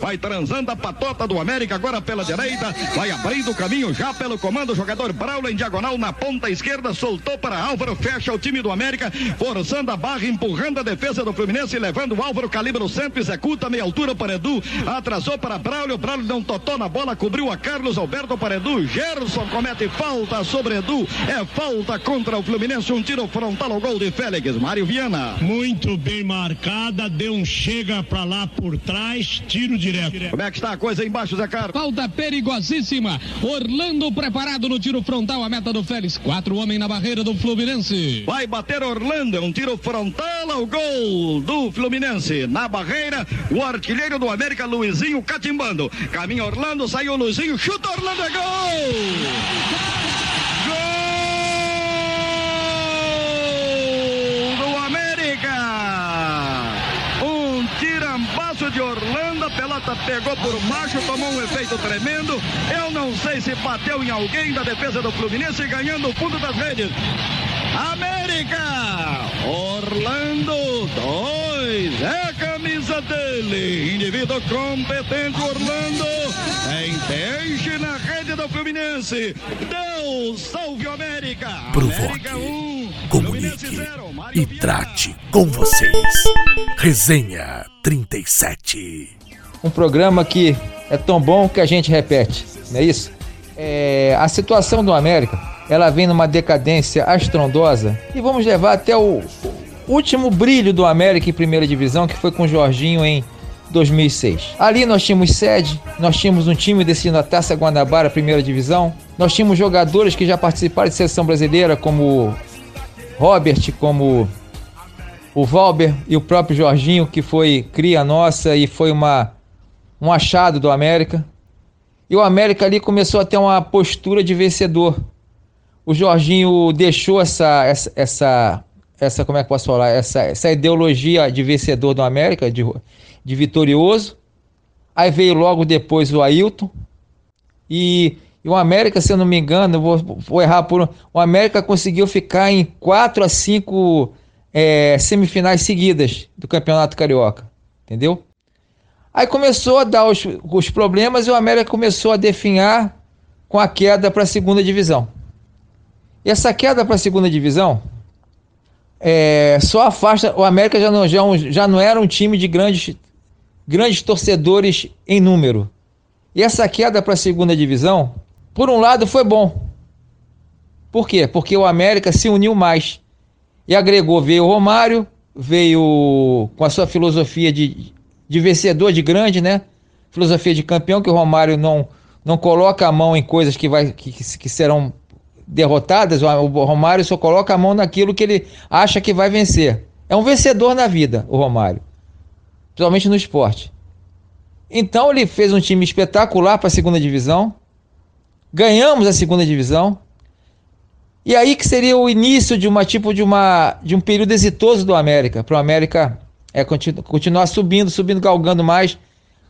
Vai transando a patota do América agora pela direita. Vai abrindo o caminho já pelo comando. Jogador Braulio em diagonal na ponta esquerda. Soltou para Álvaro. Fecha o time do América. Forçando a barra, empurrando a defesa do Fluminense. Levando o Álvaro. Calibre o centro. Executa meia altura para Edu. Atrasou para Braulio. Braulio não totou na bola. Cobriu a Carlos Alberto para Edu. Gerson comete falta sobre Edu. É falta contra o Fluminense. Um tiro frontal ao gol de Félix. Mário Viana. Muito bem marcada. Deu um chega para lá por trás. Tiro de direto. Como é que está a coisa embaixo, Zé Carlos? Falta perigosíssima. Orlando preparado no tiro frontal, a meta do Félix. Quatro homens na barreira do Fluminense. Vai bater Orlando, um tiro frontal ao gol do Fluminense. Na barreira, o artilheiro do América, Luizinho, catimbando. Caminha Orlando, saiu Luizinho, chuta Orlando, é gol! Pegou por baixo, tomou um efeito tremendo. Eu não sei se bateu em alguém da defesa do Fluminense, ganhando o fundo das redes. América! Orlando 2 é a camisa dele. Indivíduo competente, Orlando. Tem peixe na rede do Fluminense. Deus salve América. Provoque, América 1, comunique zero, e trate com vocês. Resenha 37. Um programa que é tão bom que a gente repete, não é isso? É, a situação do América ela vem numa decadência astrondosa e vamos levar até o último brilho do América em primeira divisão, que foi com o Jorginho em 2006. Ali nós tínhamos sede, nós tínhamos um time decidindo a Taça Guanabara, primeira divisão. Nós tínhamos jogadores que já participaram de seleção brasileira, como Robert, como o Valber e o próprio Jorginho, que foi cria nossa e foi uma, um achado do América. E o América ali começou a ter uma postura de vencedor o Jorginho deixou essa, essa, essa, essa como é que posso falar, essa, essa ideologia de vencedor do América, de, de vitorioso. Aí veio logo depois o Ailton. E, e o América, se eu não me engano, vou, vou errar por. O América conseguiu ficar em 4 a 5 é, semifinais seguidas do Campeonato Carioca. Entendeu? Aí começou a dar os, os problemas e o América começou a definhar com a queda para a segunda divisão. E essa queda para a segunda divisão é, só afasta. O América já não, já, já não era um time de grandes, grandes torcedores em número. E essa queda para a segunda divisão, por um lado, foi bom. Por quê? Porque o América se uniu mais e agregou. Veio o Romário, veio com a sua filosofia de, de vencedor, de grande, né? Filosofia de campeão, que o Romário não, não coloca a mão em coisas que, vai, que, que serão derrotadas, o Romário só coloca a mão naquilo que ele acha que vai vencer. É um vencedor na vida, o Romário, principalmente no esporte. Então ele fez um time espetacular para a segunda divisão. Ganhamos a segunda divisão. E aí que seria o início de uma tipo de uma de um período exitoso do América, para o América é continu, continuar subindo, subindo, galgando mais,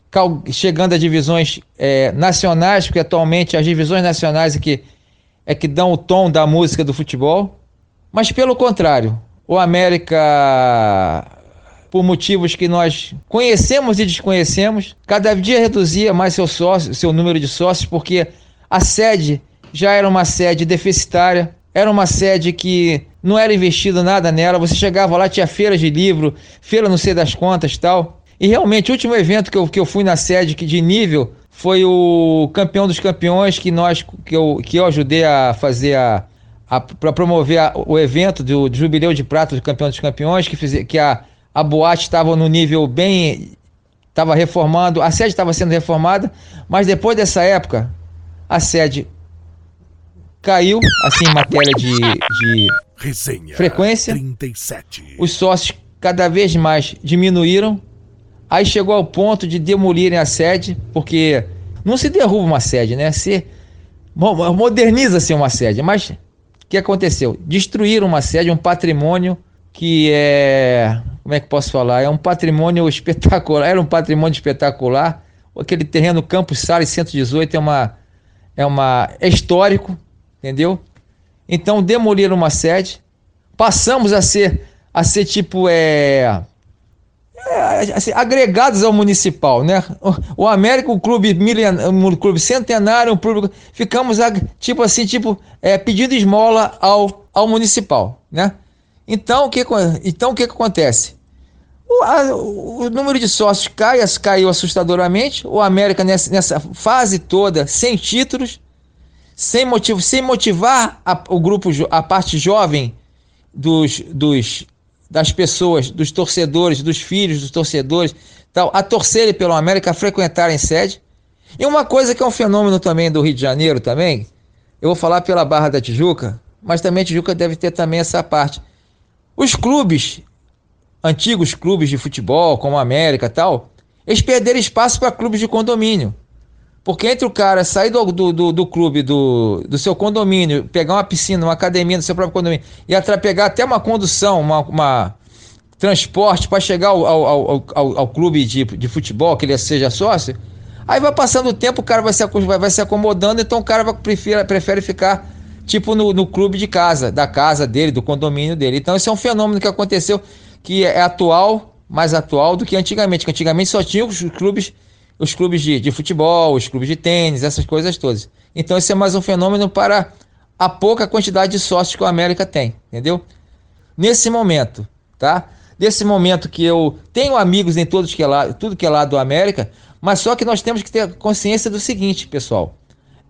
cal, chegando a divisões é, nacionais, porque atualmente as divisões nacionais é que é que dão o tom da música do futebol. Mas pelo contrário, o América, por motivos que nós conhecemos e desconhecemos, cada dia reduzia mais seu sócio, seu número de sócios, porque a sede já era uma sede deficitária, era uma sede que não era investido nada nela. Você chegava lá, tinha feiras de livro, feira não sei das contas tal. E realmente, o último evento que eu, que eu fui na sede de nível foi o campeão dos campeões que nós que eu, que eu ajudei a fazer a, a para promover a, o evento do, do, jubileu de prata do campeão dos campeões que fiz, que a, a boate estava no nível bem estava reformando a sede estava sendo reformada mas depois dessa época a sede caiu assim em matéria de, de Resenha frequência 37. os sócios cada vez mais diminuíram Aí chegou ao ponto de demolirem a sede, porque não se derruba uma sede, né? Se moderniza-se uma sede, mas o que aconteceu? Destruíram uma sede, um patrimônio que é, como é que posso falar? É um patrimônio espetacular, era um patrimônio espetacular. Aquele terreno Campos Salles 118 é uma é uma é histórico, entendeu? Então demoliram uma sede, passamos a ser a ser tipo é é, assim, agregados ao municipal, né? O, o América, o clube milen, um clube centenário, clube, ficamos tipo assim, tipo é, pedindo esmola ao, ao municipal, né? Então o que então o que, que acontece? O, a, o, número de sócios cai, caiu assustadoramente. O América nessa, nessa fase toda sem títulos, sem motivo, sem motivar a, o grupo, a parte jovem dos, dos das pessoas, dos torcedores, dos filhos dos torcedores, tal, a torcerem pelo América, a frequentarem sede. E uma coisa que é um fenômeno também do Rio de Janeiro também, eu vou falar pela Barra da Tijuca, mas também a Tijuca deve ter também essa parte. Os clubes, antigos clubes de futebol, como a América tal, eles perderam espaço para clubes de condomínio. Porque entre o cara sair do, do, do, do, clube, do, do seu condomínio, pegar uma piscina, uma academia do seu próprio condomínio, e até pegar até uma condução, uma, uma transporte para chegar ao, ao, ao, ao, clube de, de futebol, que ele seja sócio, aí vai passando o tempo, o cara vai se, vai, vai se acomodando, então o cara vai, prefere, prefere ficar tipo no, no clube de casa, da casa dele, do condomínio dele. Então esse é um fenômeno que aconteceu, que é atual, mais atual do que antigamente, que antigamente só tinha os clubes os clubes de, de futebol, os clubes de tênis, essas coisas todas. Então esse é mais um fenômeno para a pouca quantidade de sócios que o América tem, entendeu? Nesse momento, tá? Nesse momento que eu tenho amigos em todos que é lá, tudo que é lá do América, mas só que nós temos que ter consciência do seguinte, pessoal.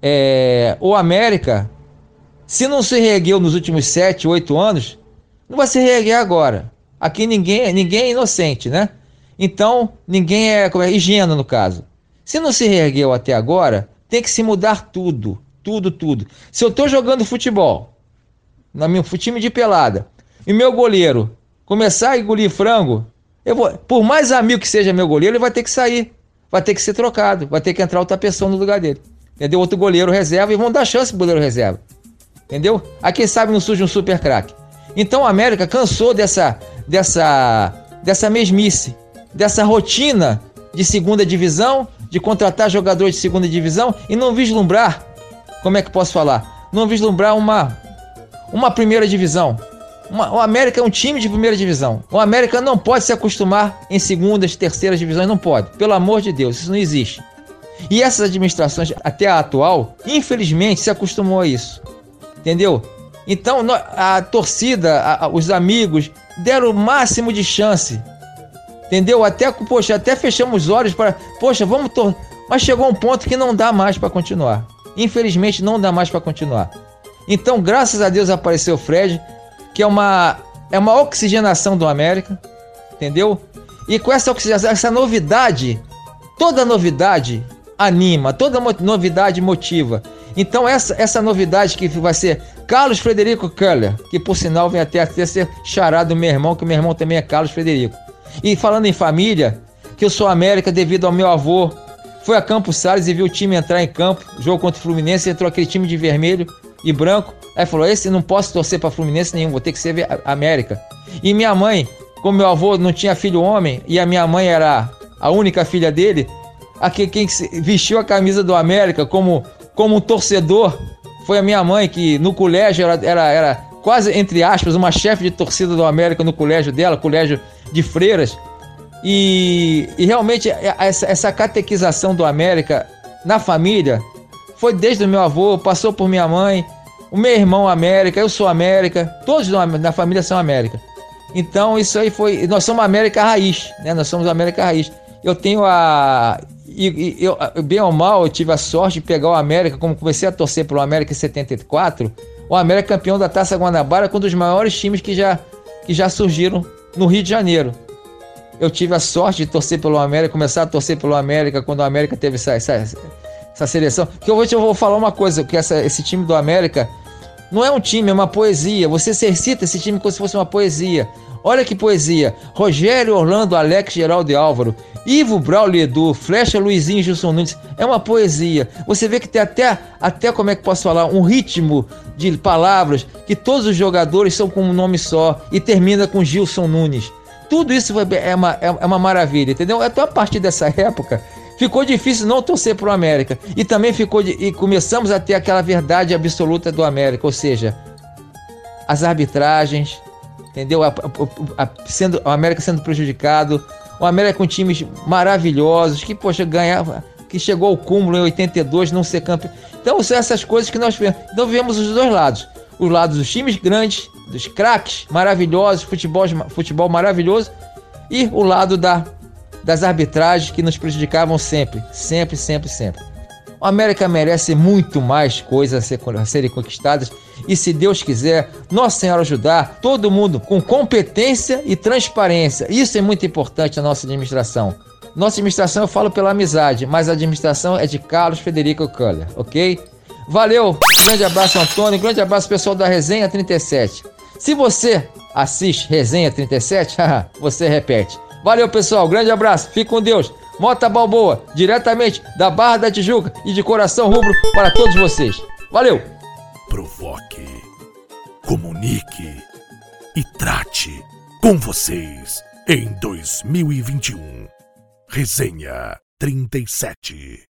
É, o América, se não se reergueu nos últimos 7, 8 anos, não vai se reerguer agora. Aqui ninguém, ninguém é inocente, né? Então, ninguém é, é no caso. Se não se reergueu até agora, tem que se mudar tudo. Tudo, tudo. Se eu estou jogando futebol, no meu time de pelada, e meu goleiro começar a engolir frango, eu vou, por mais amigo que seja meu goleiro, ele vai ter que sair. Vai ter que ser trocado. Vai ter que entrar outra pessoa no lugar dele. Entendeu? Outro goleiro reserva e vão dar chance pro goleiro reserva. Entendeu? Aí quem sabe não surge um super craque. Então a América cansou dessa, dessa, dessa mesmice dessa rotina de segunda divisão, de contratar jogadores de segunda divisão e não vislumbrar, como é que posso falar? Não vislumbrar uma, uma primeira divisão. Uma, o América é um time de primeira divisão. O América não pode se acostumar em segundas, terceiras divisões, não pode. Pelo amor de Deus, isso não existe. E essas administrações, até a atual, infelizmente se acostumou a isso. Entendeu? Então a torcida, a, os amigos deram o máximo de chance Entendeu? Até, poxa, até fechamos os olhos para, poxa, vamos, tor mas chegou um ponto que não dá mais para continuar. Infelizmente não dá mais para continuar. Então, graças a Deus apareceu o Fred, que é uma é uma oxigenação do América, entendeu? E com essa oxigenação, essa novidade, toda novidade anima, toda novidade motiva. Então essa essa novidade que vai ser Carlos Frederico Keller, que por sinal vem até, até ser charado do meu irmão, que meu irmão também é Carlos Frederico. E falando em família, que eu sou América devido ao meu avô. Foi a Campos Salles e viu o time entrar em campo, jogo contra o Fluminense, entrou aquele time de vermelho e branco. Aí falou: Esse não posso torcer para Fluminense nenhum, vou ter que ser América. E minha mãe, como meu avô não tinha filho homem e a minha mãe era a única filha dele, aqui quem vestiu a camisa do América como, como um torcedor foi a minha mãe, que no colégio era, era, era quase, entre aspas, uma chefe de torcida do América no colégio dela, colégio de freiras. E, e realmente essa, essa catequização do América na família foi desde o meu avô, passou por minha mãe, o meu irmão América, eu sou América, todos na família são América. Então isso aí foi, nós somos América raiz, né? Nós somos América raiz. Eu tenho a e eu, bem ou mal, eu tive a sorte de pegar o América, como comecei a torcer pelo América em 74, o América campeão da Taça Guanabara, com um dos maiores times que já, que já surgiram no Rio de Janeiro. Eu tive a sorte de torcer pelo América, começar a torcer pelo América quando o América teve essa, essa, essa seleção. Que vou, eu vou falar uma coisa, que essa, esse time do América não é um time, é uma poesia. Você exercita esse time como se fosse uma poesia. Olha que poesia. Rogério, Orlando, Alex, Geraldo e Álvaro. Ivo, Braulio, Edu, Flecha, Luizinho, Gilson Nunes. É uma poesia. Você vê que tem até, até como é que posso falar, um ritmo de palavras que todos os jogadores são com um nome só e termina com Gilson Nunes. Tudo isso é uma, é, é uma maravilha, entendeu? Até a partir dessa época ficou difícil não torcer para o América. E também ficou de, e começamos a ter aquela verdade absoluta do América, ou seja, as arbitragens, entendeu? A, a, a, sendo, o América sendo prejudicado, O América com times maravilhosos, que, poxa, ganhava, que chegou ao cúmulo em 82, não ser campeão. Então, são essas coisas que nós vemos. Então, vemos os dois lados. Os lados dos times grandes, dos craques maravilhosos, futebol, futebol maravilhoso, e o lado da, das arbitragens que nos prejudicavam sempre, sempre, sempre, sempre. O América merece muito mais coisas a, ser, a serem conquistadas e, se Deus quiser, Nossa Senhora ajudar todo mundo com competência e transparência. Isso é muito importante na nossa administração. Nossa administração eu falo pela amizade, mas a administração é de Carlos Federico Culler, ok? Valeu, grande abraço Antônio, grande abraço pessoal da Resenha 37. Se você assiste Resenha 37, você repete. Valeu pessoal, grande abraço, fique com Deus. Mota Balboa, diretamente da Barra da Tijuca e de coração rubro para todos vocês. Valeu! Provoque, comunique e trate com vocês em 2021. Resenha 37.